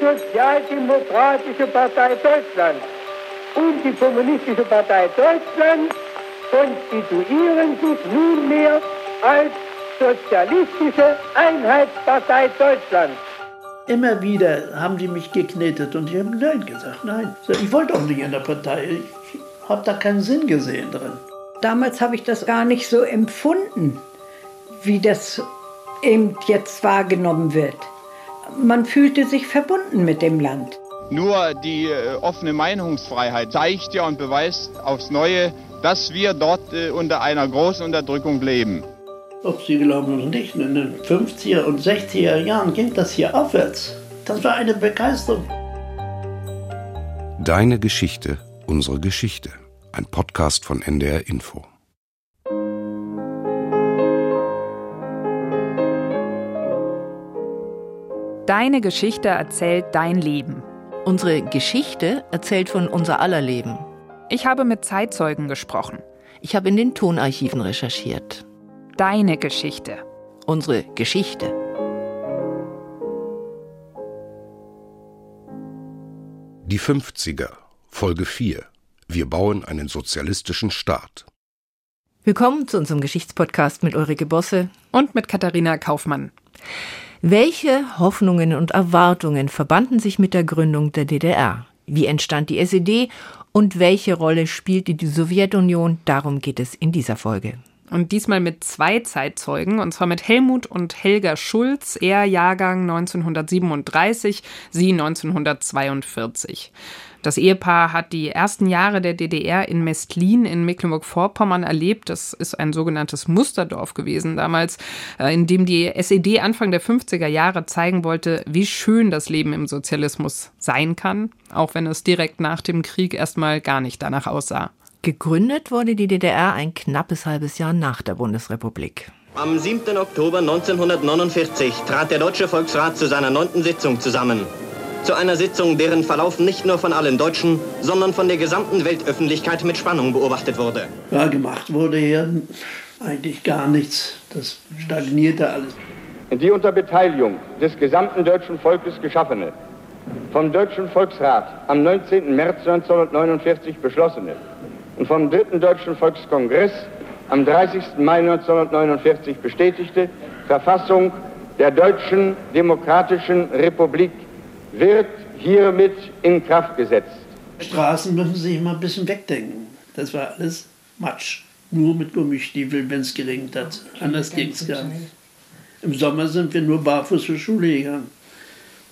Sozialdemokratische Partei Deutschland und die Kommunistische Partei Deutschland konstituieren sich nunmehr als Sozialistische Einheitspartei Deutschland. Immer wieder haben die mich geknetet und ich habe Nein gesagt. Nein, ich wollte auch nicht in der Partei. Ich habe da keinen Sinn gesehen drin. Damals habe ich das gar nicht so empfunden, wie das eben jetzt wahrgenommen wird. Man fühlte sich verbunden mit dem Land. Nur die äh, offene Meinungsfreiheit zeigt ja und beweist aufs Neue, dass wir dort äh, unter einer großen Unterdrückung leben. Ob Sie glauben oder nicht, in den 50er und 60er Jahren ging das hier aufwärts. Das war eine Begeisterung. Deine Geschichte, unsere Geschichte. Ein Podcast von NDR Info. Deine Geschichte erzählt dein Leben. Unsere Geschichte erzählt von unser aller Leben. Ich habe mit Zeitzeugen gesprochen. Ich habe in den Tonarchiven recherchiert. Deine Geschichte. Unsere Geschichte. Die 50er, Folge 4. Wir bauen einen sozialistischen Staat. Willkommen zu unserem Geschichtspodcast mit Ulrike Bosse und mit Katharina Kaufmann. Welche Hoffnungen und Erwartungen verbanden sich mit der Gründung der DDR? Wie entstand die SED und welche Rolle spielte die Sowjetunion? Darum geht es in dieser Folge. Und diesmal mit zwei Zeitzeugen, und zwar mit Helmut und Helga Schulz, er Jahrgang 1937, sie 1942. Das Ehepaar hat die ersten Jahre der DDR in Mestlin in Mecklenburg-Vorpommern erlebt. Das ist ein sogenanntes Musterdorf gewesen damals, äh, in dem die SED Anfang der 50er Jahre zeigen wollte, wie schön das Leben im Sozialismus sein kann, auch wenn es direkt nach dem Krieg erstmal gar nicht danach aussah. Gegründet wurde die DDR ein knappes halbes Jahr nach der Bundesrepublik. Am 7. Oktober 1949 trat der Deutsche Volksrat zu seiner neunten Sitzung zusammen. Zu einer Sitzung, deren Verlauf nicht nur von allen Deutschen, sondern von der gesamten Weltöffentlichkeit mit Spannung beobachtet wurde. Ja, gemacht wurde hier eigentlich gar nichts. Das stagnierte alles. Die unter Beteiligung des gesamten deutschen Volkes geschaffene, vom Deutschen Volksrat am 19. März 1949 beschlossene und vom Dritten Deutschen Volkskongress am 30. Mai 1949 bestätigte Verfassung der Deutschen Demokratischen Republik wird hiermit in Kraft gesetzt. Straßen müssen Sie sich mal ein bisschen wegdenken. Das war alles Matsch. Nur mit Gummistiefeln, wenn es geregnet hat. Anders ging es gar nicht. Im Sommer sind wir nur barfuß zur Schule gegangen.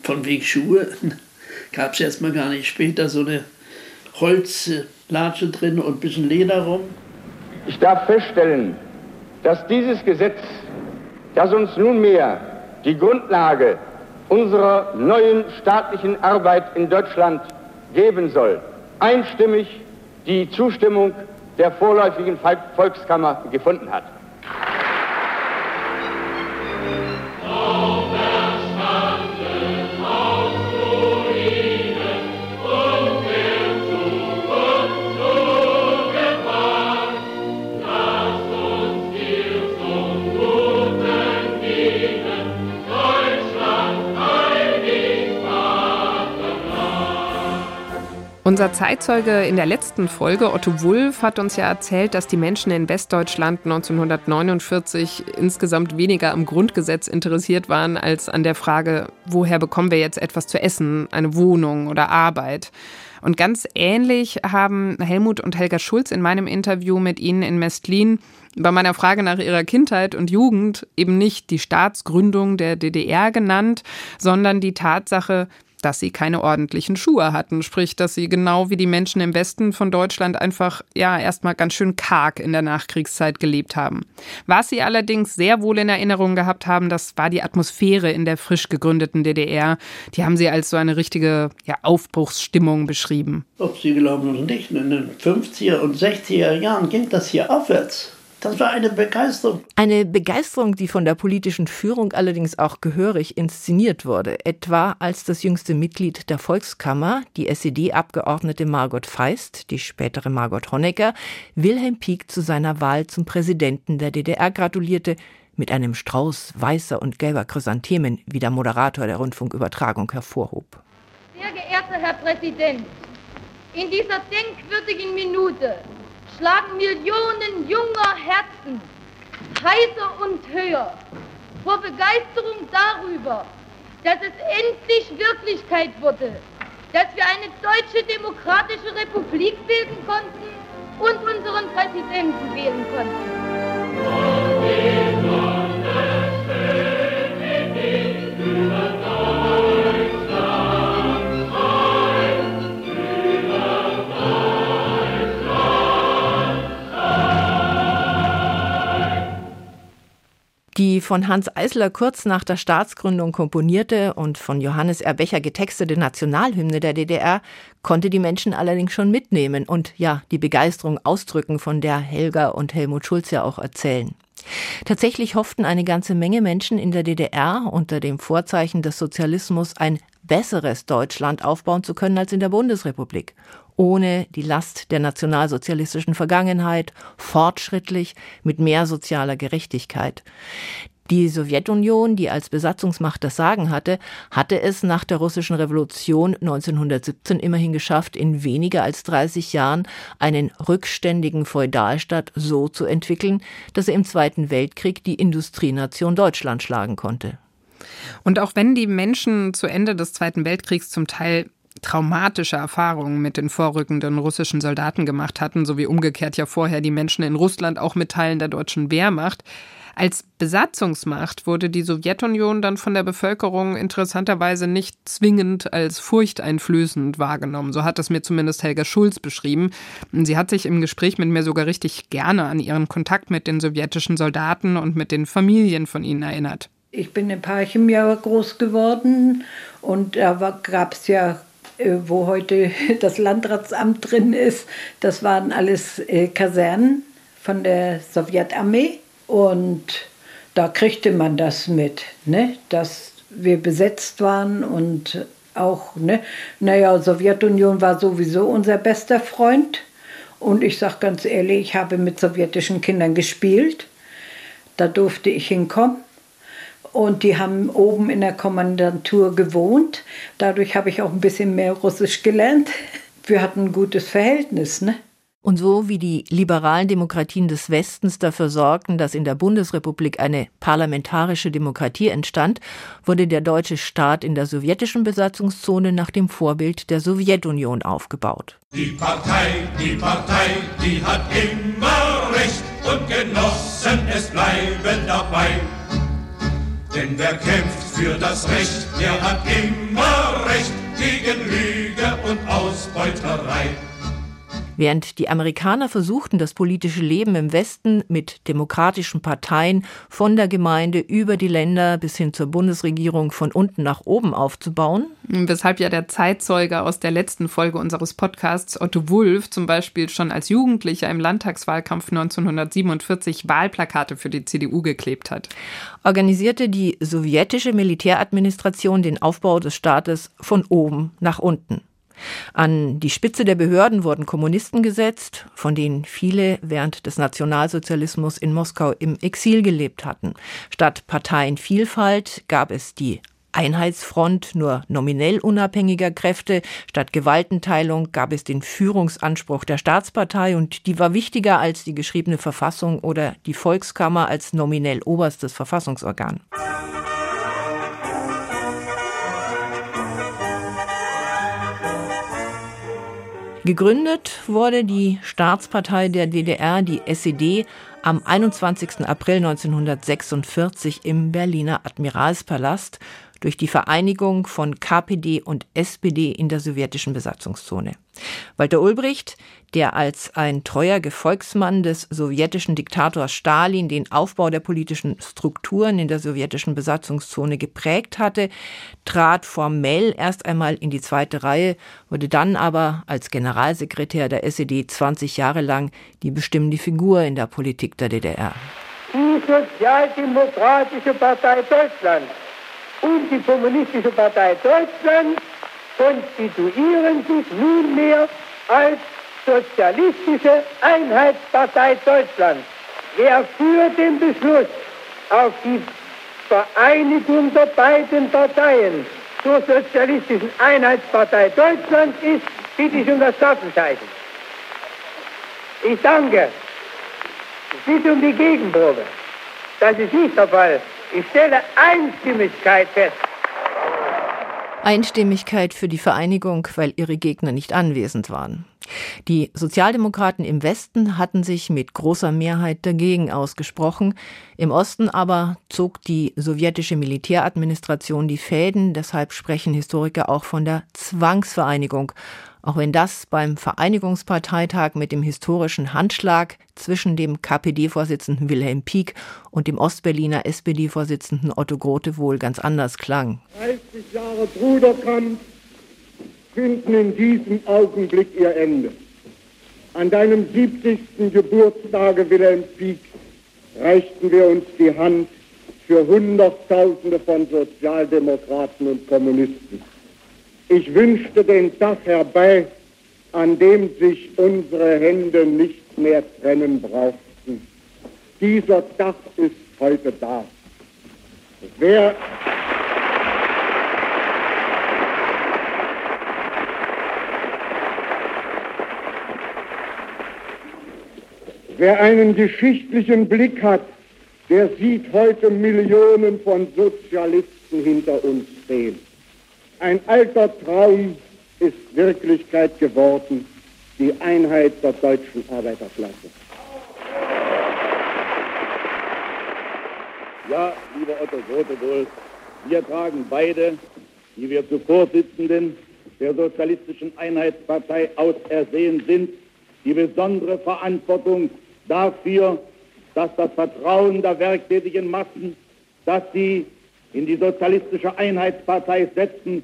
Von wegen Schuhe gab es erstmal gar nicht. Später so eine Holzlatsche drin und ein bisschen Leder rum. Ich darf feststellen, dass dieses Gesetz, das uns nunmehr die Grundlage unserer neuen staatlichen Arbeit in Deutschland geben soll, einstimmig die Zustimmung der vorläufigen Volkskammer gefunden hat. Unser Zeitzeuge in der letzten Folge, Otto Wulff, hat uns ja erzählt, dass die Menschen in Westdeutschland 1949 insgesamt weniger am Grundgesetz interessiert waren als an der Frage, woher bekommen wir jetzt etwas zu essen, eine Wohnung oder Arbeit. Und ganz ähnlich haben Helmut und Helga Schulz in meinem Interview mit Ihnen in Mestlin bei meiner Frage nach ihrer Kindheit und Jugend eben nicht die Staatsgründung der DDR genannt, sondern die Tatsache, dass sie keine ordentlichen Schuhe hatten. Sprich, dass sie genau wie die Menschen im Westen von Deutschland einfach, ja, erstmal ganz schön karg in der Nachkriegszeit gelebt haben. Was sie allerdings sehr wohl in Erinnerung gehabt haben, das war die Atmosphäre in der frisch gegründeten DDR. Die haben sie als so eine richtige ja, Aufbruchsstimmung beschrieben. Ob Sie glauben oder nicht, in den 50er und 60er Jahren ging das hier aufwärts. Das war eine Begeisterung. Eine Begeisterung, die von der politischen Führung allerdings auch gehörig inszeniert wurde. Etwa als das jüngste Mitglied der Volkskammer, die SED-Abgeordnete Margot Feist, die spätere Margot Honecker, Wilhelm Pieck zu seiner Wahl zum Präsidenten der DDR gratulierte, mit einem Strauß weißer und gelber Chrysanthemen, wie der Moderator der Rundfunkübertragung hervorhob. geehrter Herr Präsident, in dieser denkwürdigen Minute schlagen Millionen junger Herzen heiser und höher vor Begeisterung darüber, dass es endlich Wirklichkeit wurde, dass wir eine deutsche demokratische Republik bilden konnten und unseren Präsidenten wählen konnten. Von Hans Eisler kurz nach der Staatsgründung komponierte und von Johannes Erbecher getextete Nationalhymne der DDR konnte die Menschen allerdings schon mitnehmen und ja, die Begeisterung ausdrücken, von der Helga und Helmut Schulz ja auch erzählen. Tatsächlich hofften eine ganze Menge Menschen in der DDR unter dem Vorzeichen des Sozialismus ein besseres Deutschland aufbauen zu können als in der Bundesrepublik ohne die Last der nationalsozialistischen Vergangenheit, fortschrittlich, mit mehr sozialer Gerechtigkeit. Die Sowjetunion, die als Besatzungsmacht das Sagen hatte, hatte es nach der russischen Revolution 1917 immerhin geschafft, in weniger als 30 Jahren einen rückständigen Feudalstaat so zu entwickeln, dass er im Zweiten Weltkrieg die Industrienation Deutschland schlagen konnte. Und auch wenn die Menschen zu Ende des Zweiten Weltkriegs zum Teil traumatische Erfahrungen mit den vorrückenden russischen Soldaten gemacht hatten, sowie umgekehrt ja vorher die Menschen in Russland auch mit Teilen der deutschen Wehrmacht. Als Besatzungsmacht wurde die Sowjetunion dann von der Bevölkerung interessanterweise nicht zwingend als furchteinflößend wahrgenommen. So hat es mir zumindest Helga Schulz beschrieben. Sie hat sich im Gespräch mit mir sogar richtig gerne an ihren Kontakt mit den sowjetischen Soldaten und mit den Familien von ihnen erinnert. Ich bin in Parchim groß geworden und da gab es ja äh, wo heute das Landratsamt drin ist, das waren alles äh, Kasernen von der Sowjetarmee. Und da kriegte man das mit, ne? dass wir besetzt waren und auch, ne? naja, Sowjetunion war sowieso unser bester Freund. Und ich sage ganz ehrlich, ich habe mit sowjetischen Kindern gespielt. Da durfte ich hinkommen und die haben oben in der Kommandantur gewohnt. Dadurch habe ich auch ein bisschen mehr Russisch gelernt. Wir hatten ein gutes Verhältnis, ne? Und so wie die liberalen Demokratien des Westens dafür sorgten, dass in der Bundesrepublik eine parlamentarische Demokratie entstand, wurde der deutsche Staat in der sowjetischen Besatzungszone nach dem Vorbild der Sowjetunion aufgebaut. Die Partei, die Partei, die hat immer Recht und Genossen, es bleiben dabei. Denn wer kämpft für das Recht, der hat immer Recht gegen Lüge und Ausbeuterei. Während die Amerikaner versuchten, das politische Leben im Westen mit demokratischen Parteien von der Gemeinde über die Länder bis hin zur Bundesregierung von unten nach oben aufzubauen. Weshalb ja der Zeitzeuge aus der letzten Folge unseres Podcasts, Otto Wulff, zum Beispiel schon als Jugendlicher im Landtagswahlkampf 1947 Wahlplakate für die CDU geklebt hat. Organisierte die sowjetische Militäradministration den Aufbau des Staates von oben nach unten. An die Spitze der Behörden wurden Kommunisten gesetzt, von denen viele während des Nationalsozialismus in Moskau im Exil gelebt hatten. Statt Parteienvielfalt gab es die Einheitsfront nur nominell unabhängiger Kräfte. Statt Gewaltenteilung gab es den Führungsanspruch der Staatspartei und die war wichtiger als die geschriebene Verfassung oder die Volkskammer als nominell oberstes Verfassungsorgan. Gegründet wurde die Staatspartei der DDR, die SED, am 21. April 1946 im Berliner Admiralspalast durch die Vereinigung von KPD und SPD in der sowjetischen Besatzungszone. Walter Ulbricht, der als ein treuer Gefolgsmann des sowjetischen Diktators Stalin den Aufbau der politischen Strukturen in der sowjetischen Besatzungszone geprägt hatte, trat formell erst einmal in die zweite Reihe, wurde dann aber als Generalsekretär der SED 20 Jahre lang die bestimmende Figur in der Politik der DDR. Die Sozialdemokratische Partei Deutschlands und die Kommunistische Partei Deutschlands konstituieren sich nunmehr als Sozialistische Einheitspartei Deutschlands. Wer für den Beschluss auf die Vereinigung der beiden Parteien zur Sozialistischen Einheitspartei Deutschland ist, bitte ich um das Tatzenzeichen. Ich danke. Ich bitte um die Gegenprobe. Das ist nicht der Fall. Ich stelle Einstimmigkeit fest. Einstimmigkeit für die Vereinigung, weil ihre Gegner nicht anwesend waren. Die Sozialdemokraten im Westen hatten sich mit großer Mehrheit dagegen ausgesprochen, im Osten aber zog die sowjetische Militäradministration die Fäden, deshalb sprechen Historiker auch von der Zwangsvereinigung, auch wenn das beim Vereinigungsparteitag mit dem historischen Handschlag zwischen dem KPD-Vorsitzenden Wilhelm Pieck und dem Ostberliner SPD-Vorsitzenden Otto Grote wohl ganz anders klang. 30 Jahre Bruderkampf finden in diesem Augenblick ihr Ende. An deinem 70. Geburtstage, Wilhelm Pieck, reichten wir uns die Hand für Hunderttausende von Sozialdemokraten und Kommunisten. Ich wünschte den Tag herbei, an dem sich unsere Hände nicht mehr trennen brauchten. Dieser Tag ist heute da. Wer Wer einen geschichtlichen Blick hat, der sieht heute Millionen von Sozialisten hinter uns stehen. Ein alter Traum ist Wirklichkeit geworden, die Einheit der deutschen Arbeiterklasse. Ja, lieber Otto Grotewohl, wir tragen beide, die wir zu Vorsitzenden der Sozialistischen Einheitspartei ausersehen sind, die besondere Verantwortung dafür, dass das Vertrauen der werktätigen Massen, das sie in die Sozialistische Einheitspartei setzen,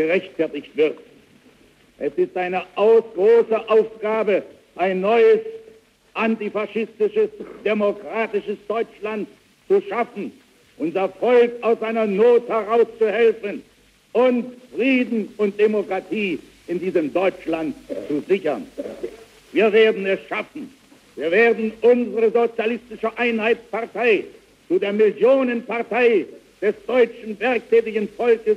gerechtfertigt wird. Es ist eine große Aufgabe, ein neues antifaschistisches, demokratisches Deutschland zu schaffen, unser Volk aus einer Not herauszuhelfen und Frieden und Demokratie in diesem Deutschland zu sichern. Wir werden es schaffen. Wir werden unsere sozialistische Einheitspartei zu der Millionenpartei des deutschen werktätigen Volkes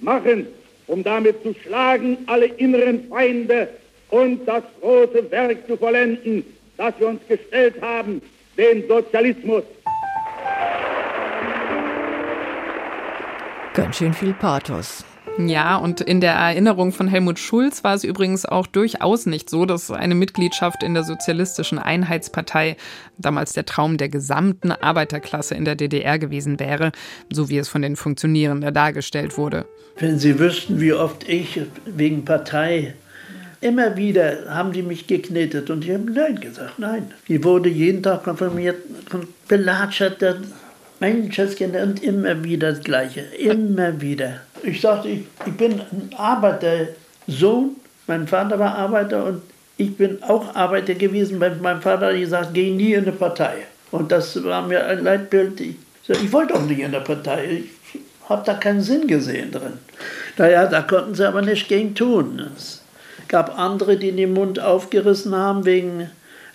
machen, um damit zu schlagen alle inneren Feinde und das große Werk zu vollenden, das wir uns gestellt haben, den Sozialismus. Ganz schön viel Pathos. Ja, und in der Erinnerung von Helmut Schulz war es übrigens auch durchaus nicht so, dass eine Mitgliedschaft in der Sozialistischen Einheitspartei damals der Traum der gesamten Arbeiterklasse in der DDR gewesen wäre, so wie es von den Funktionierenden dargestellt wurde. Wenn Sie wüssten, wie oft ich wegen Partei Immer wieder haben die mich geknetet und ich habe Nein gesagt, nein. Ich wurde jeden Tag konfirmiert, belatschert, Menschenskinder und immer wieder das Gleiche, immer wieder. Ich sagte, ich, ich bin ein Arbeitersohn, mein Vater war Arbeiter und ich bin auch Arbeiter gewesen. Mein Vater hat gesagt, geh nie in eine Partei. Und das war mir ein Leitbild. Ich, ich wollte auch nicht in der Partei. Ich habe da keinen Sinn gesehen drin. Naja, da konnten sie aber nicht gegen tun. Es gab andere, die den Mund aufgerissen haben wegen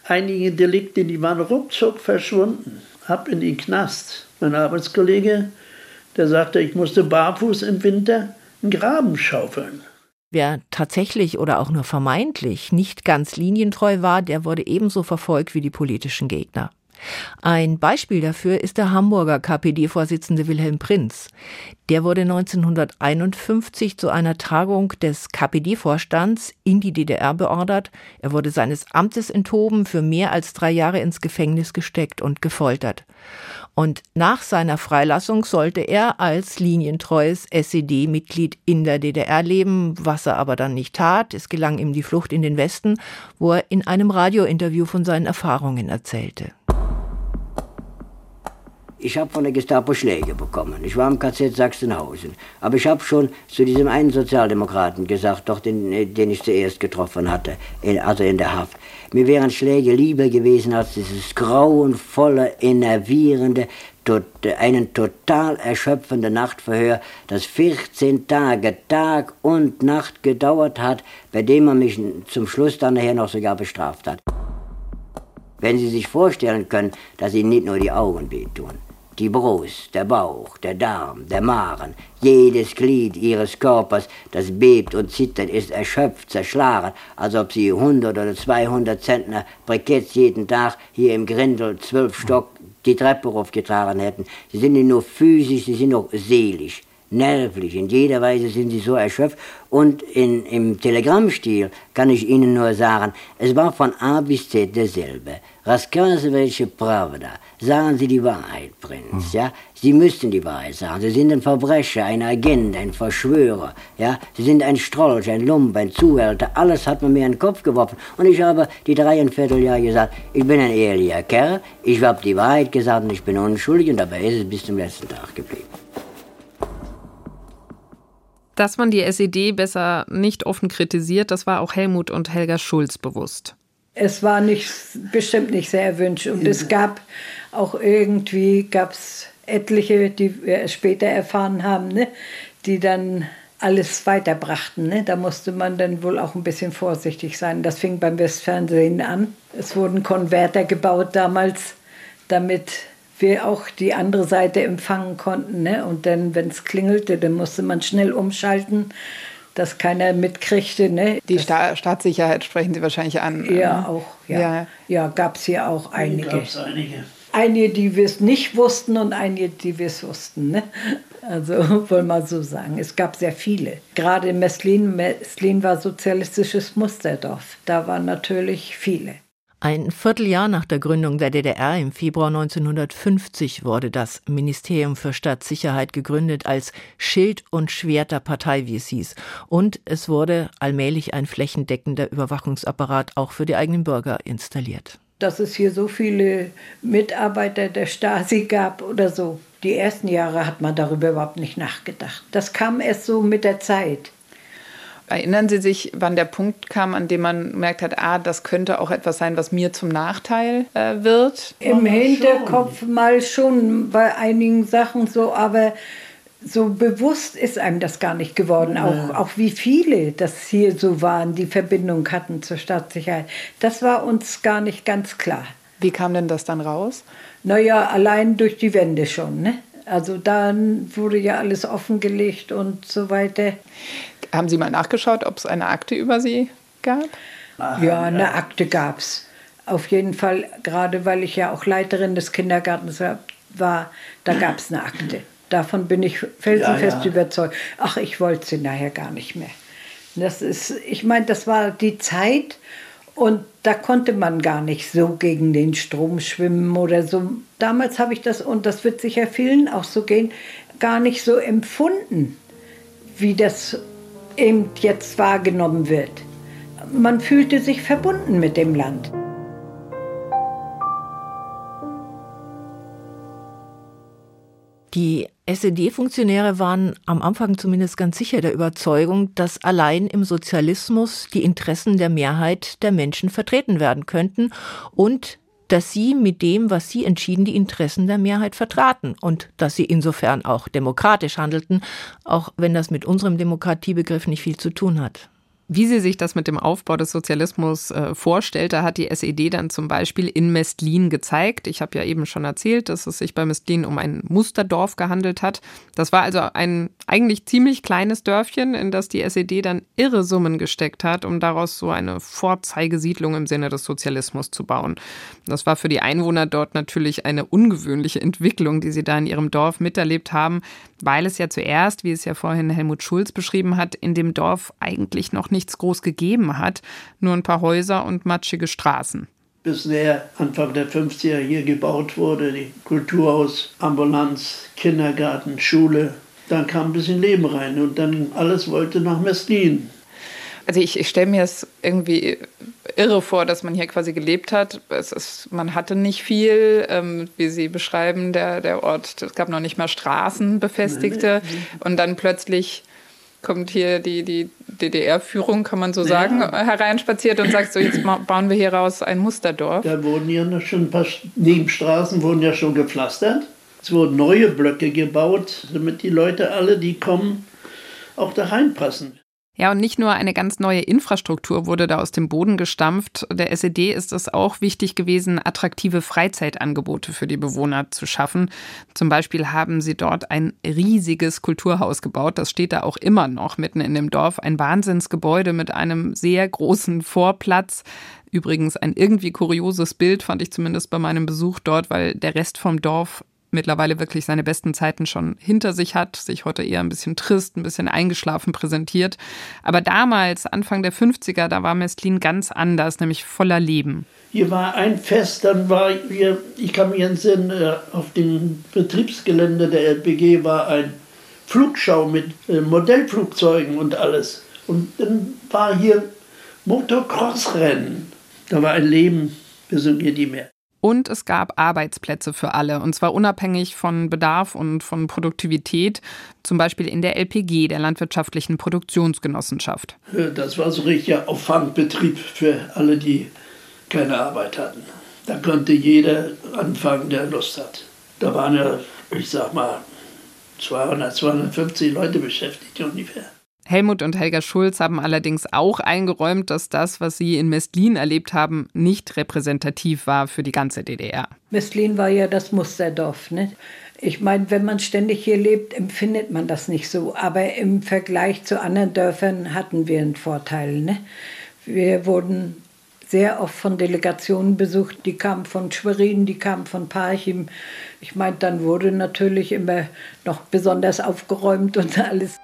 einigen Delikten, die waren ruckzuck verschwunden. Ab in den Knast. Mein Arbeitskollege, der sagte, ich musste barfuß im Winter einen Graben schaufeln. Wer tatsächlich oder auch nur vermeintlich nicht ganz linientreu war, der wurde ebenso verfolgt wie die politischen Gegner. Ein Beispiel dafür ist der Hamburger KPD-Vorsitzende Wilhelm Prinz. Der wurde 1951 zu einer Tagung des KPD-Vorstands in die DDR beordert. Er wurde seines Amtes enthoben, für mehr als drei Jahre ins Gefängnis gesteckt und gefoltert. Und nach seiner Freilassung sollte er als linientreues SED-Mitglied in der DDR leben, was er aber dann nicht tat. Es gelang ihm die Flucht in den Westen, wo er in einem Radiointerview von seinen Erfahrungen erzählte. Ich habe von der Gestapo Schläge bekommen. Ich war im KZ Sachsenhausen. Aber ich habe schon zu diesem einen Sozialdemokraten gesagt, doch den, äh, den ich zuerst getroffen hatte, in, also in der Haft. Mir wären Schläge lieber gewesen als dieses grauenvolle, enervierende, tot, einen total erschöpfende Nachtverhör, das 14 Tage, Tag und Nacht gedauert hat, bei dem man mich zum Schluss dann nachher noch sogar bestraft hat. Wenn Sie sich vorstellen können, dass Ihnen nicht nur die Augen wehtun, die Brust, der Bauch, der Darm, der Magen, jedes Glied ihres Körpers, das bebt und zittert, ist erschöpft, zerschlagen, als ob sie 100 oder 200 Zentner Briketts jeden Tag hier im Grindel, zwölf Stock, die Treppe aufgetragen hätten. Sie sind nicht nur physisch, sie sind auch seelisch nervlich. In jeder Weise sind sie so erschöpft. Und in, im Telegrammstil kann ich Ihnen nur sagen, es war von A bis Z derselbe. Welche Pravda. Sagen Sie die Wahrheit, Prinz, mhm. ja? Sie müssten die Wahrheit sagen. Sie sind ein Verbrecher, ein Agent, ein Verschwörer, ja? Sie sind ein Strolch, ein Lump, ein Zuhälter. Alles hat man mir in den Kopf geworfen. Und ich habe die dreieinviertel Jahre gesagt, ich bin ein ehrlicher Kerl, ich habe die Wahrheit gesagt und ich bin unschuldig und dabei ist es bis zum letzten Tag geblieben dass man die SED besser nicht offen kritisiert, das war auch Helmut und Helga Schulz bewusst. Es war nicht, bestimmt nicht sehr erwünscht. Und es gab auch irgendwie gab's etliche, die wir später erfahren haben, ne, die dann alles weiterbrachten. Ne? Da musste man dann wohl auch ein bisschen vorsichtig sein. Das fing beim Westfernsehen an. Es wurden Konverter gebaut damals, damit wir auch die andere Seite empfangen konnten. Ne? Und dann, wenn es klingelte, dann musste man schnell umschalten, dass keiner mitkriegte. Ne? Die Sta Staatssicherheit sprechen Sie wahrscheinlich an. Ja, auch. Ja, ja. ja gab es hier auch einige. einige. Einige, die wir es nicht wussten und einige, die wir es wussten. Ne? Also wollen wir so sagen. Es gab sehr viele. Gerade in Meslin, Meslin war sozialistisches Musterdorf. Da waren natürlich viele. Ein Vierteljahr nach der Gründung der DDR im Februar 1950 wurde das Ministerium für Staatssicherheit gegründet als Schild und Schwert der Partei, wie es hieß. Und es wurde allmählich ein flächendeckender Überwachungsapparat auch für die eigenen Bürger installiert. Dass es hier so viele Mitarbeiter der Stasi gab oder so. Die ersten Jahre hat man darüber überhaupt nicht nachgedacht. Das kam erst so mit der Zeit. Erinnern Sie sich, wann der Punkt kam, an dem man gemerkt hat, ah, das könnte auch etwas sein, was mir zum Nachteil äh, wird? Im Hinterkopf schon. mal schon bei einigen Sachen so, aber so bewusst ist einem das gar nicht geworden. Ja. Auch, auch wie viele das hier so waren, die Verbindung hatten zur Staatssicherheit. Das war uns gar nicht ganz klar. Wie kam denn das dann raus? Naja, allein durch die Wände schon. Ne? Also dann wurde ja alles offengelegt und so weiter. Haben Sie mal nachgeschaut, ob es eine Akte über Sie gab? Ja, eine Akte gab es. Auf jeden Fall, gerade weil ich ja auch Leiterin des Kindergartens war, da gab es eine Akte. Davon bin ich felsenfest ja, ja. überzeugt. Ach, ich wollte sie nachher gar nicht mehr. Das ist, ich meine, das war die Zeit und da konnte man gar nicht so gegen den Strom schwimmen oder so. Damals habe ich das, und das wird sicher vielen auch so gehen, gar nicht so empfunden, wie das eben jetzt wahrgenommen wird. Man fühlte sich verbunden mit dem Land. Die SED-Funktionäre waren am Anfang zumindest ganz sicher der Überzeugung, dass allein im Sozialismus die Interessen der Mehrheit der Menschen vertreten werden könnten und dass sie mit dem, was sie entschieden, die Interessen der Mehrheit vertraten und dass sie insofern auch demokratisch handelten, auch wenn das mit unserem Demokratiebegriff nicht viel zu tun hat. Wie sie sich das mit dem Aufbau des Sozialismus äh, vorstellte, hat die SED dann zum Beispiel in Mestlin gezeigt. Ich habe ja eben schon erzählt, dass es sich bei Mestlin um ein Musterdorf gehandelt hat. Das war also ein eigentlich ziemlich kleines Dörfchen, in das die SED dann irre Summen gesteckt hat, um daraus so eine Vorzeigesiedlung im Sinne des Sozialismus zu bauen. Das war für die Einwohner dort natürlich eine ungewöhnliche Entwicklung, die sie da in ihrem Dorf miterlebt haben, weil es ja zuerst, wie es ja vorhin Helmut Schulz beschrieben hat, in dem Dorf eigentlich noch nicht nichts groß gegeben hat, nur ein paar Häuser und matschige Straßen. Bis der Anfang der 50er hier gebaut wurde, die Kulturhaus, Ambulanz, Kindergarten, Schule, dann kam ein bisschen Leben rein und dann alles wollte nach Mestlin. Also ich, ich stelle mir es irgendwie irre vor, dass man hier quasi gelebt hat. Es ist, man hatte nicht viel, ähm, wie Sie beschreiben, der, der Ort, es gab noch nicht mal Straßen, befestigte. Und dann plötzlich kommt hier die, die DDR-Führung, kann man so sagen, ja. hereinspaziert und sagt so, jetzt bauen wir hier raus ein Musterdorf. Da wurden ja noch schon ein paar Nebenstraßen wurden ja schon gepflastert. Es wurden neue Blöcke gebaut, damit die Leute alle, die kommen, auch da reinpassen. Ja, und nicht nur eine ganz neue Infrastruktur wurde da aus dem Boden gestampft. Der SED ist es auch wichtig gewesen, attraktive Freizeitangebote für die Bewohner zu schaffen. Zum Beispiel haben sie dort ein riesiges Kulturhaus gebaut. Das steht da auch immer noch mitten in dem Dorf. Ein Wahnsinnsgebäude mit einem sehr großen Vorplatz. Übrigens ein irgendwie kurioses Bild fand ich zumindest bei meinem Besuch dort, weil der Rest vom Dorf mittlerweile wirklich seine besten Zeiten schon hinter sich hat, sich heute eher ein bisschen trist, ein bisschen eingeschlafen präsentiert. Aber damals, Anfang der 50er, da war Mestlin ganz anders, nämlich voller Leben. Hier war ein Fest, dann war hier, ich kann mich entsinnen, äh, auf dem Betriebsgelände der LPG war ein Flugschau mit äh, Modellflugzeugen und alles. Und dann war hier Motocross-Rennen. Da war ein Leben, wir sind hier nicht mehr. Und es gab Arbeitsplätze für alle, und zwar unabhängig von Bedarf und von Produktivität, zum Beispiel in der LPG, der Landwirtschaftlichen Produktionsgenossenschaft. Das war so richtiger Auffangbetrieb für alle, die keine Arbeit hatten. Da konnte jeder anfangen, der Lust hat. Da waren ja, ich sag mal, 200, 250 Leute beschäftigt ungefähr. Helmut und Helga Schulz haben allerdings auch eingeräumt, dass das, was sie in Mestlin erlebt haben, nicht repräsentativ war für die ganze DDR. Mestlin war ja das Musterdorf. Ne? Ich meine, wenn man ständig hier lebt, empfindet man das nicht so. Aber im Vergleich zu anderen Dörfern hatten wir einen Vorteil. Ne? Wir wurden sehr oft von Delegationen besucht, die kamen von Schwerin, die kamen von Parchim. Ich meine, dann wurde natürlich immer noch besonders aufgeräumt und alles.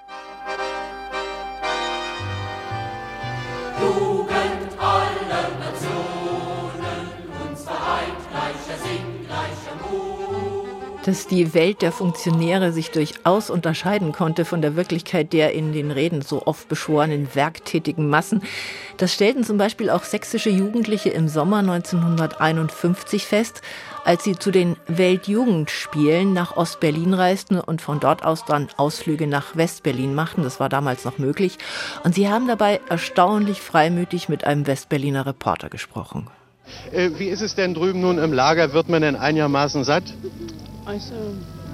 Dass die Welt der Funktionäre sich durchaus unterscheiden konnte von der Wirklichkeit der in den Reden so oft beschworenen werktätigen Massen. Das stellten zum Beispiel auch sächsische Jugendliche im Sommer 1951 fest, als sie zu den Weltjugendspielen nach Ostberlin reisten und von dort aus dann Ausflüge nach Westberlin machten. Das war damals noch möglich. Und sie haben dabei erstaunlich freimütig mit einem Westberliner Reporter gesprochen. Äh, wie ist es denn drüben nun im Lager? Wird man denn einigermaßen satt? Also,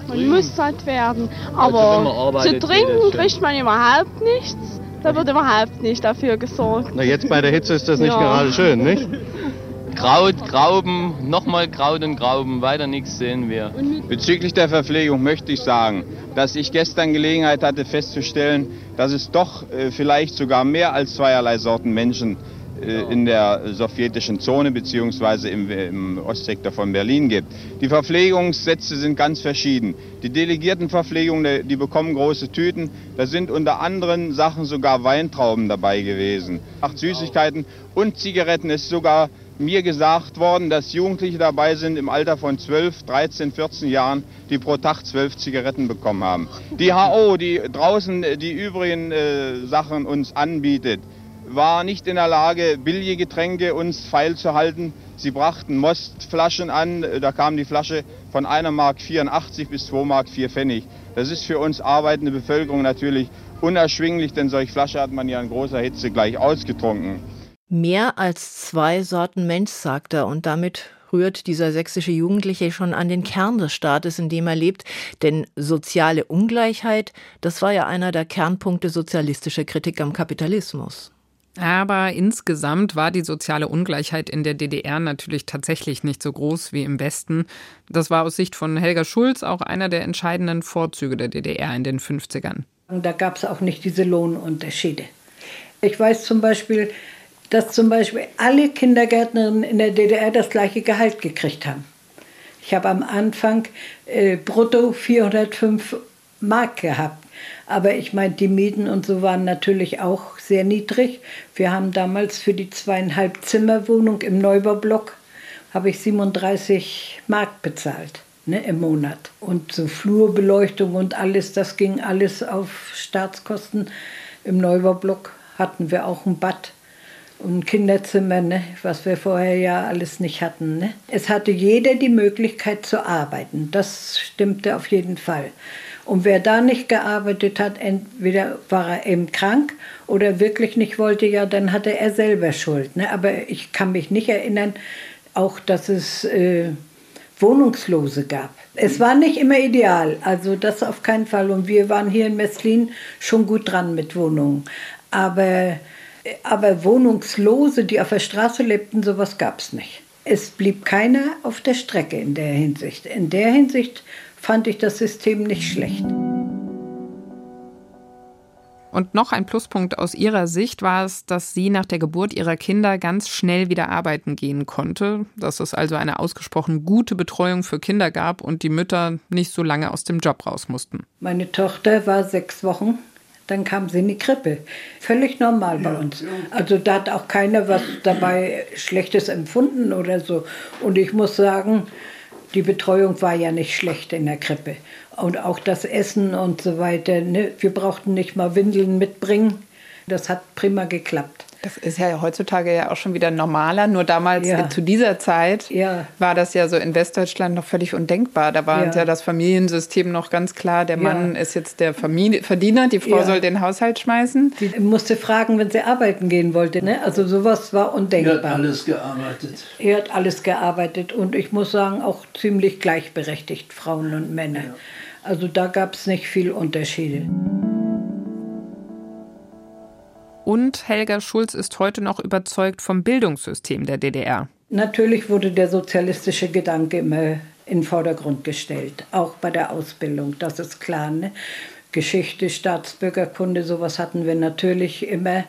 man Trinken. muss satt werden. Aber also, zu trinken kriegt man überhaupt nichts. Da wird überhaupt nicht dafür gesorgt. Na, jetzt bei der Hitze ist das nicht ja. gerade schön, nicht? Kraut, Grauben, nochmal Kraut und Grauben, weiter nichts sehen wir. Bezüglich der Verpflegung möchte ich sagen, dass ich gestern Gelegenheit hatte festzustellen, dass es doch äh, vielleicht sogar mehr als zweierlei Sorten Menschen äh, in der sowjetischen Zone bzw. Im, im, Ostsektor von Berlin gibt. Die Verpflegungssätze sind ganz verschieden. Die Delegiertenverpflegung, die bekommen große Tüten. Da sind unter anderen Sachen sogar Weintrauben dabei gewesen. Acht Süßigkeiten und Zigaretten ist sogar mir gesagt worden, dass Jugendliche dabei sind im Alter von 12, 13, 14 Jahren, die pro Tag 12 Zigaretten bekommen haben. Die HO, die draußen die übrigen äh, Sachen uns anbietet, war nicht in der Lage, billige Getränke uns feil zu halten. Sie brachten Mostflaschen an, da kam die Flasche von 1 Mark 84 bis 2 Mark 4 Pfennig. Das ist für uns arbeitende Bevölkerung natürlich unerschwinglich, denn solche Flasche hat man ja in großer Hitze gleich ausgetrunken. Mehr als zwei Sorten Mensch, sagt er, und damit rührt dieser sächsische Jugendliche schon an den Kern des Staates, in dem er lebt. Denn soziale Ungleichheit, das war ja einer der Kernpunkte sozialistischer Kritik am Kapitalismus. Aber insgesamt war die soziale Ungleichheit in der DDR natürlich tatsächlich nicht so groß wie im Westen. Das war aus Sicht von Helga Schulz auch einer der entscheidenden Vorzüge der DDR in den 50ern. Da gab es auch nicht diese Lohnunterschiede. Ich weiß zum Beispiel, dass zum Beispiel alle Kindergärtnerinnen in der DDR das gleiche Gehalt gekriegt haben. Ich habe am Anfang äh, brutto 405 Mark gehabt. Aber ich meine, die Mieten und so waren natürlich auch sehr niedrig. Wir haben damals für die zweieinhalb Zimmerwohnung im Neubaublock habe ich 37 Mark bezahlt ne, im Monat. Und so Flurbeleuchtung und alles, das ging alles auf Staatskosten. Im Neubaublock hatten wir auch ein Bad und ein Kinderzimmer, ne, was wir vorher ja alles nicht hatten. Ne. Es hatte jeder die Möglichkeit zu arbeiten. Das stimmte auf jeden Fall. Und wer da nicht gearbeitet hat, entweder war er eben krank oder wirklich nicht wollte, ja, dann hatte er selber Schuld. Ne? Aber ich kann mich nicht erinnern, auch dass es äh, Wohnungslose gab. Es war nicht immer ideal, also das auf keinen Fall. Und wir waren hier in Messlin schon gut dran mit Wohnungen. Aber, aber Wohnungslose, die auf der Straße lebten, sowas gab es nicht. Es blieb keiner auf der Strecke in der Hinsicht. In der Hinsicht fand ich das System nicht schlecht. Und noch ein Pluspunkt aus ihrer Sicht war es, dass sie nach der Geburt ihrer Kinder ganz schnell wieder arbeiten gehen konnte, dass es also eine ausgesprochen gute Betreuung für Kinder gab und die Mütter nicht so lange aus dem Job raus mussten. Meine Tochter war sechs Wochen, dann kam sie in die Krippe. Völlig normal bei uns. Also da hat auch keiner was dabei Schlechtes empfunden oder so. Und ich muss sagen, die Betreuung war ja nicht schlecht in der Krippe und auch das Essen und so weiter. Ne? Wir brauchten nicht mal Windeln mitbringen. Das hat prima geklappt. Das ist ja heutzutage ja auch schon wieder normaler. Nur damals ja. zu dieser Zeit ja. war das ja so in Westdeutschland noch völlig undenkbar. Da war ja. ja das Familiensystem noch ganz klar. Der Mann ist jetzt der Familie Verdiener, die Frau soll den Haushalt schmeißen. Die musste fragen, wenn sie arbeiten gehen wollte. Ne? Also sowas war undenkbar. Er hat alles gearbeitet. Er hat alles gearbeitet und ich muss sagen, auch ziemlich gleichberechtigt, Frauen und Männer. Also da gab es nicht viel Unterschiede. Und Helga Schulz ist heute noch überzeugt vom Bildungssystem der DDR. Natürlich wurde der sozialistische Gedanke immer in den Vordergrund gestellt, auch bei der Ausbildung, das ist klar. Ne? Geschichte, Staatsbürgerkunde, sowas hatten wir natürlich immer.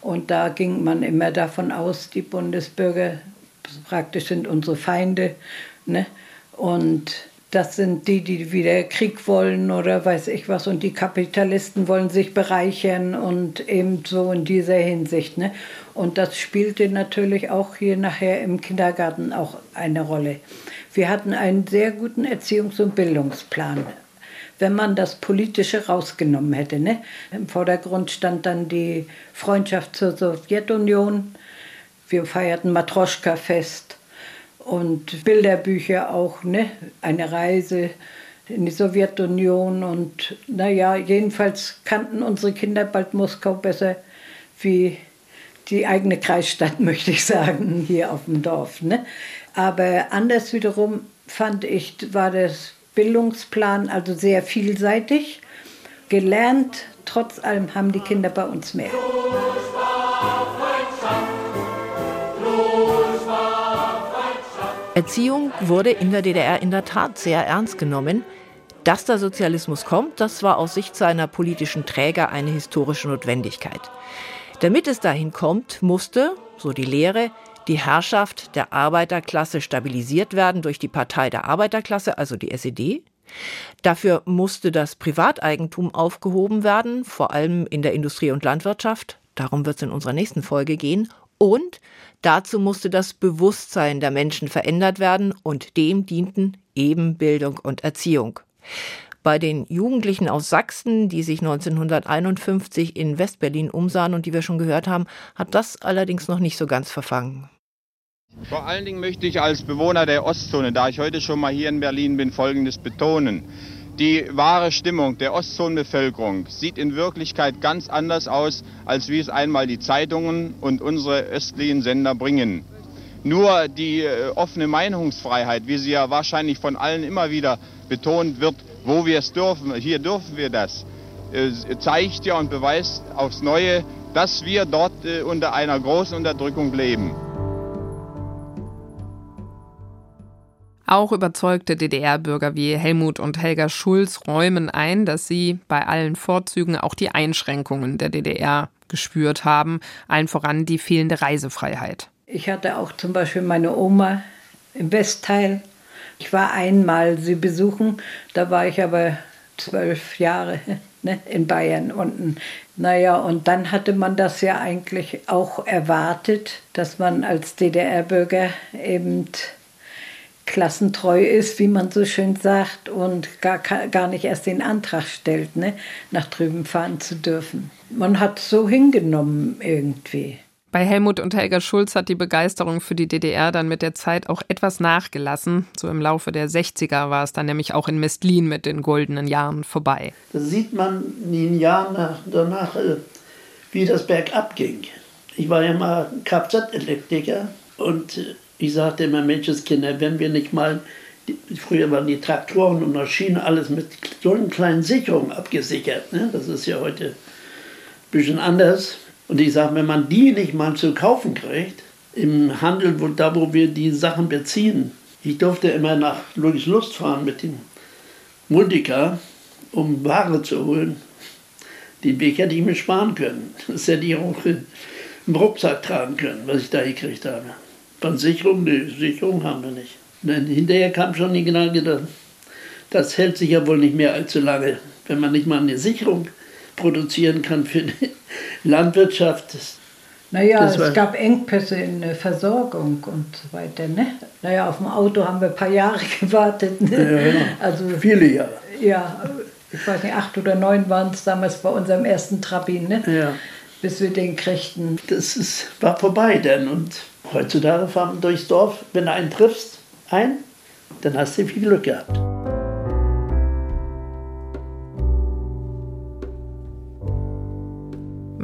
Und da ging man immer davon aus, die Bundesbürger praktisch sind unsere Feinde. Ne? Und das sind die, die wieder Krieg wollen oder weiß ich was. Und die Kapitalisten wollen sich bereichern und eben so in dieser Hinsicht. Ne? Und das spielte natürlich auch hier nachher im Kindergarten auch eine Rolle. Wir hatten einen sehr guten Erziehungs- und Bildungsplan. Wenn man das Politische rausgenommen hätte. Ne? Im Vordergrund stand dann die Freundschaft zur Sowjetunion. Wir feierten Matroschka-Fest und Bilderbücher auch, ne? eine Reise in die Sowjetunion und naja, jedenfalls kannten unsere Kinder bald Moskau besser wie die eigene Kreisstadt, möchte ich sagen, hier auf dem Dorf. Ne? Aber anders wiederum fand ich, war das Bildungsplan also sehr vielseitig. Gelernt, trotz allem haben die Kinder bei uns mehr. Erziehung wurde in der DDR in der Tat sehr ernst genommen. Dass der Sozialismus kommt, das war aus Sicht seiner politischen Träger eine historische Notwendigkeit. Damit es dahin kommt, musste, so die Lehre, die Herrschaft der Arbeiterklasse stabilisiert werden durch die Partei der Arbeiterklasse, also die SED. Dafür musste das Privateigentum aufgehoben werden, vor allem in der Industrie und Landwirtschaft. Darum wird es in unserer nächsten Folge gehen. Und dazu musste das Bewusstsein der Menschen verändert werden und dem dienten eben Bildung und Erziehung. Bei den Jugendlichen aus Sachsen, die sich 1951 in Westberlin umsahen und die wir schon gehört haben, hat das allerdings noch nicht so ganz verfangen. Vor allen Dingen möchte ich als Bewohner der Ostzone, da ich heute schon mal hier in Berlin bin, Folgendes betonen. Die wahre Stimmung der Ostzonenbevölkerung sieht in Wirklichkeit ganz anders aus, als wie es einmal die Zeitungen und unsere östlichen Sender bringen. Nur die äh, offene Meinungsfreiheit, wie sie ja wahrscheinlich von allen immer wieder betont wird, wo wir es dürfen, hier dürfen wir das, äh, zeigt ja und beweist aufs Neue, dass wir dort äh, unter einer großen Unterdrückung leben. Auch überzeugte DDR-Bürger wie Helmut und Helga Schulz räumen ein, dass sie bei allen Vorzügen auch die Einschränkungen der DDR gespürt haben, allen voran die fehlende Reisefreiheit. Ich hatte auch zum Beispiel meine Oma im Westteil. Ich war einmal sie besuchen, da war ich aber zwölf Jahre ne, in Bayern unten. Naja, und dann hatte man das ja eigentlich auch erwartet, dass man als DDR-Bürger eben klassentreu ist, wie man so schön sagt, und gar, gar nicht erst den Antrag stellt, ne, nach drüben fahren zu dürfen. Man hat so hingenommen irgendwie. Bei Helmut und Helga Schulz hat die Begeisterung für die DDR dann mit der Zeit auch etwas nachgelassen. So im Laufe der 60er war es dann nämlich auch in Mestlin mit den goldenen Jahren vorbei. Da sieht man in den Jahren danach, äh, wie das bergab ging. Ich war ja mal Kfz-Elektriker und äh, ich sagte immer, Menschenskinder, wenn wir nicht mal, früher waren die Traktoren und Maschinen alles mit so einer kleinen Sicherung abgesichert. Ne? Das ist ja heute ein bisschen anders. Und ich sage, wenn man die nicht mal zu kaufen kriegt, im Handel, wo, da wo wir die Sachen beziehen. Ich durfte immer nach Lust fahren mit dem Multika, um Ware zu holen. Den Weg hätte ich mir sparen können. Das hätte ich auch im Rucksack tragen können, was ich da gekriegt habe. Von Sicherung, die Sicherung haben wir nicht. Denn hinterher kam schon die Gedanke, das hält sich ja wohl nicht mehr allzu lange, wenn man nicht mal eine Sicherung produzieren kann für die Landwirtschaft. Naja, es gab Engpässe in der Versorgung und so weiter. Ne? Naja, auf dem Auto haben wir ein paar Jahre gewartet. Ne? Ja, ja. Also, Viele Jahre. Ja, ich weiß nicht, acht oder neun waren es damals bei unserem ersten Trabi, ne? Ja. bis wir den kriegten. Das ist, war vorbei dann und heutzutage fahren durchs Dorf, wenn du einen triffst, ein, dann hast du viel Glück gehabt.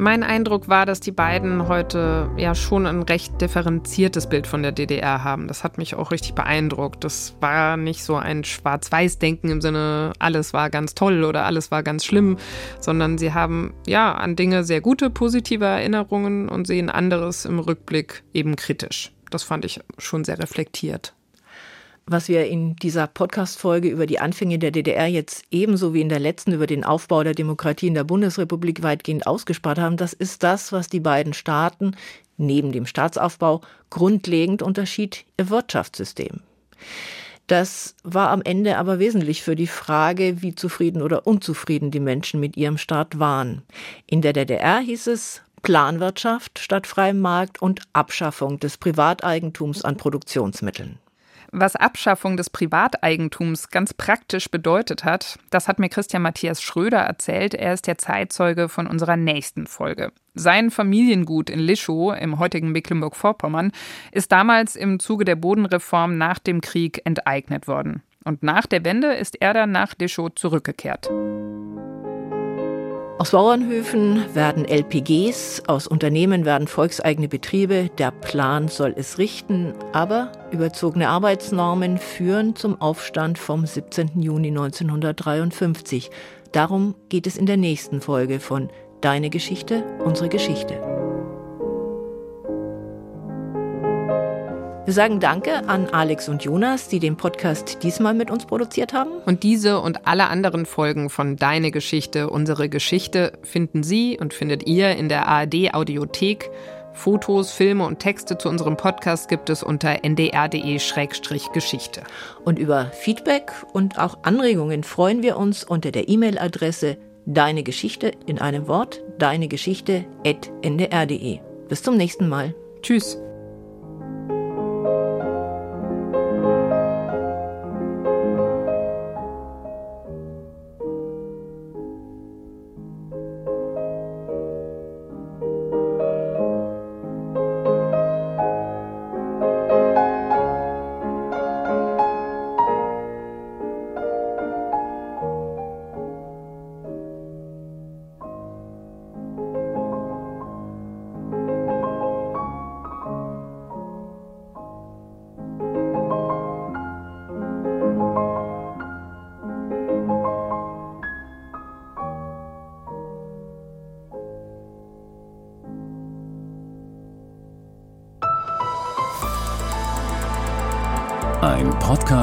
Mein Eindruck war, dass die beiden heute ja schon ein recht differenziertes Bild von der DDR haben. Das hat mich auch richtig beeindruckt. Das war nicht so ein Schwarz-Weiß-Denken im Sinne, alles war ganz toll oder alles war ganz schlimm, sondern sie haben ja an Dinge sehr gute, positive Erinnerungen und sehen anderes im Rückblick eben kritisch. Das fand ich schon sehr reflektiert. Was wir in dieser Podcast-Folge über die Anfänge der DDR jetzt ebenso wie in der letzten über den Aufbau der Demokratie in der Bundesrepublik weitgehend ausgespart haben, das ist das, was die beiden Staaten neben dem Staatsaufbau grundlegend unterschied, ihr Wirtschaftssystem. Das war am Ende aber wesentlich für die Frage, wie zufrieden oder unzufrieden die Menschen mit ihrem Staat waren. In der DDR hieß es Planwirtschaft statt freiem Markt und Abschaffung des Privateigentums an Produktionsmitteln. Was Abschaffung des Privateigentums ganz praktisch bedeutet hat, das hat mir Christian Matthias Schröder erzählt. Er ist der Zeitzeuge von unserer nächsten Folge. Sein Familiengut in Lischow im heutigen Mecklenburg-Vorpommern ist damals im Zuge der Bodenreform nach dem Krieg enteignet worden. Und nach der Wende ist er dann nach Lischow zurückgekehrt. Aus Bauernhöfen werden LPGs, aus Unternehmen werden volkseigene Betriebe. Der Plan soll es richten, aber überzogene Arbeitsnormen führen zum Aufstand vom 17. Juni 1953. Darum geht es in der nächsten Folge von Deine Geschichte, unsere Geschichte. Wir sagen Danke an Alex und Jonas, die den Podcast diesmal mit uns produziert haben. Und diese und alle anderen Folgen von Deine Geschichte, unsere Geschichte finden Sie und findet ihr in der ARD Audiothek. Fotos, Filme und Texte zu unserem Podcast gibt es unter ndr.de-geschichte. Und über Feedback und auch Anregungen freuen wir uns unter der E-Mail-Adresse Deine Geschichte in einem Wort, deinegeschichte.ndr.de. Bis zum nächsten Mal. Tschüss.